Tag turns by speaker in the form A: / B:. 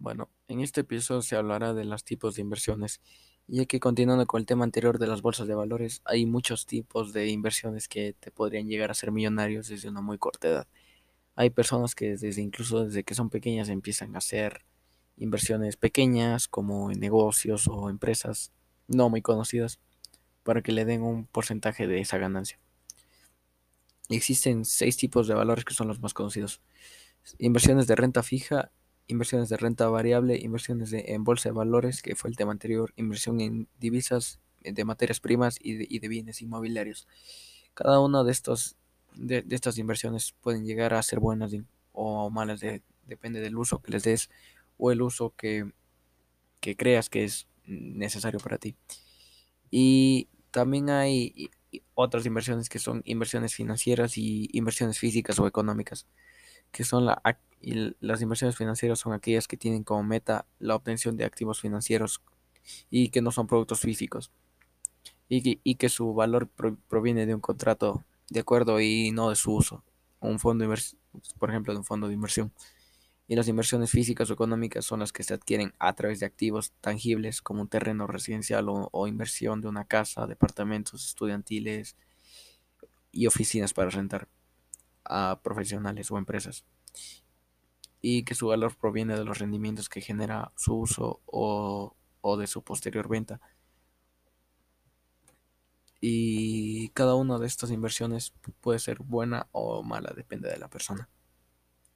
A: Bueno, en este episodio se hablará de los tipos de inversiones, ya que continuando con el tema anterior de las bolsas de valores, hay muchos tipos de inversiones que te podrían llegar a ser millonarios desde una muy corta edad. Hay personas que desde incluso desde que son pequeñas empiezan a hacer inversiones pequeñas como en negocios o empresas no muy conocidas para que le den un porcentaje de esa ganancia. Existen seis tipos de valores que son los más conocidos. Inversiones de renta fija, inversiones de renta variable, inversiones de, en bolsa de valores, que fue el tema anterior, inversión en divisas, eh, de materias primas y de, y de bienes inmobiliarios. Cada una de, estos, de, de, estas inversiones pueden llegar a ser buenas o malas, de, depende del uso que les des o el uso que, que creas que es necesario para ti. Y también hay otras inversiones que son inversiones financieras y inversiones físicas o económicas que son la, las inversiones financieras son aquellas que tienen como meta la obtención de activos financieros y que no son productos físicos y que, y su valor pro, proviene de un contrato de acuerdo y no de su uso, un fondo por ejemplo, de un fondo de inversión. Y las inversiones físicas o económicas son las que se adquieren a través de activos tangibles como un terreno residencial o inversión de una casa, departamentos estudiantiles y oficinas para rentar a profesionales o empresas y que su valor proviene de los rendimientos que genera su uso o, o de su posterior venta. Y cada una de estas inversiones puede ser buena o mala, depende de la persona.